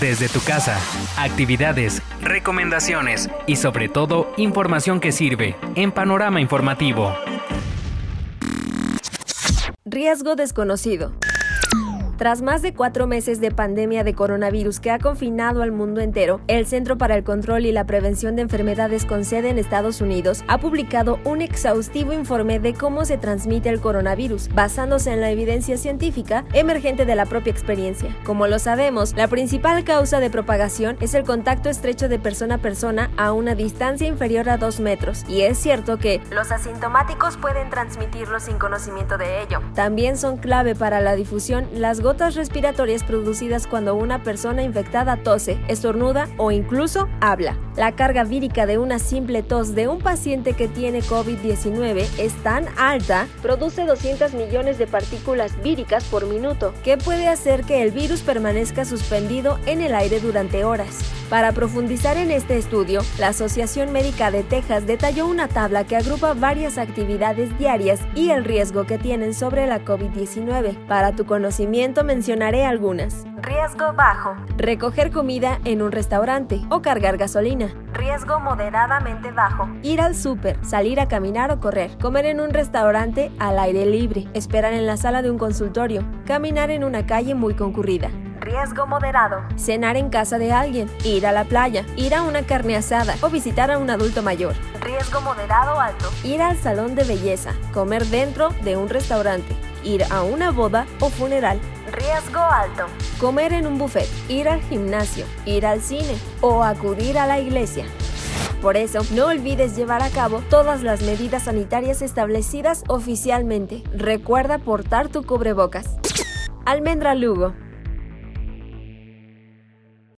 desde tu casa, actividades, recomendaciones y sobre todo información que sirve en Panorama Informativo. Riesgo desconocido. Tras más de cuatro meses de pandemia de coronavirus que ha confinado al mundo entero, el Centro para el Control y la Prevención de Enfermedades con sede en Estados Unidos ha publicado un exhaustivo informe de cómo se transmite el coronavirus, basándose en la evidencia científica emergente de la propia experiencia. Como lo sabemos, la principal causa de propagación es el contacto estrecho de persona a persona a una distancia inferior a dos metros, y es cierto que los asintomáticos pueden transmitirlo sin conocimiento de ello. También son clave para la difusión las gotas respiratorias producidas cuando una persona infectada tose, estornuda o incluso habla. La carga vírica de una simple tos de un paciente que tiene COVID-19 es tan alta, produce 200 millones de partículas víricas por minuto, que puede hacer que el virus permanezca suspendido en el aire durante horas. Para profundizar en este estudio, la Asociación Médica de Texas detalló una tabla que agrupa varias actividades diarias y el riesgo que tienen sobre la COVID-19. Para tu conocimiento mencionaré algunas. Riesgo bajo. Recoger comida en un restaurante o cargar gasolina. Riesgo moderadamente bajo. Ir al súper, salir a caminar o correr. Comer en un restaurante al aire libre. Esperar en la sala de un consultorio. Caminar en una calle muy concurrida riesgo moderado. Cenar en casa de alguien, ir a la playa, ir a una carne asada o visitar a un adulto mayor. Riesgo moderado alto. Ir al salón de belleza, comer dentro de un restaurante, ir a una boda o funeral. Riesgo alto. Comer en un buffet, ir al gimnasio, ir al cine o acudir a la iglesia. Por eso, no olvides llevar a cabo todas las medidas sanitarias establecidas oficialmente. Recuerda portar tu cubrebocas. Almendra Lugo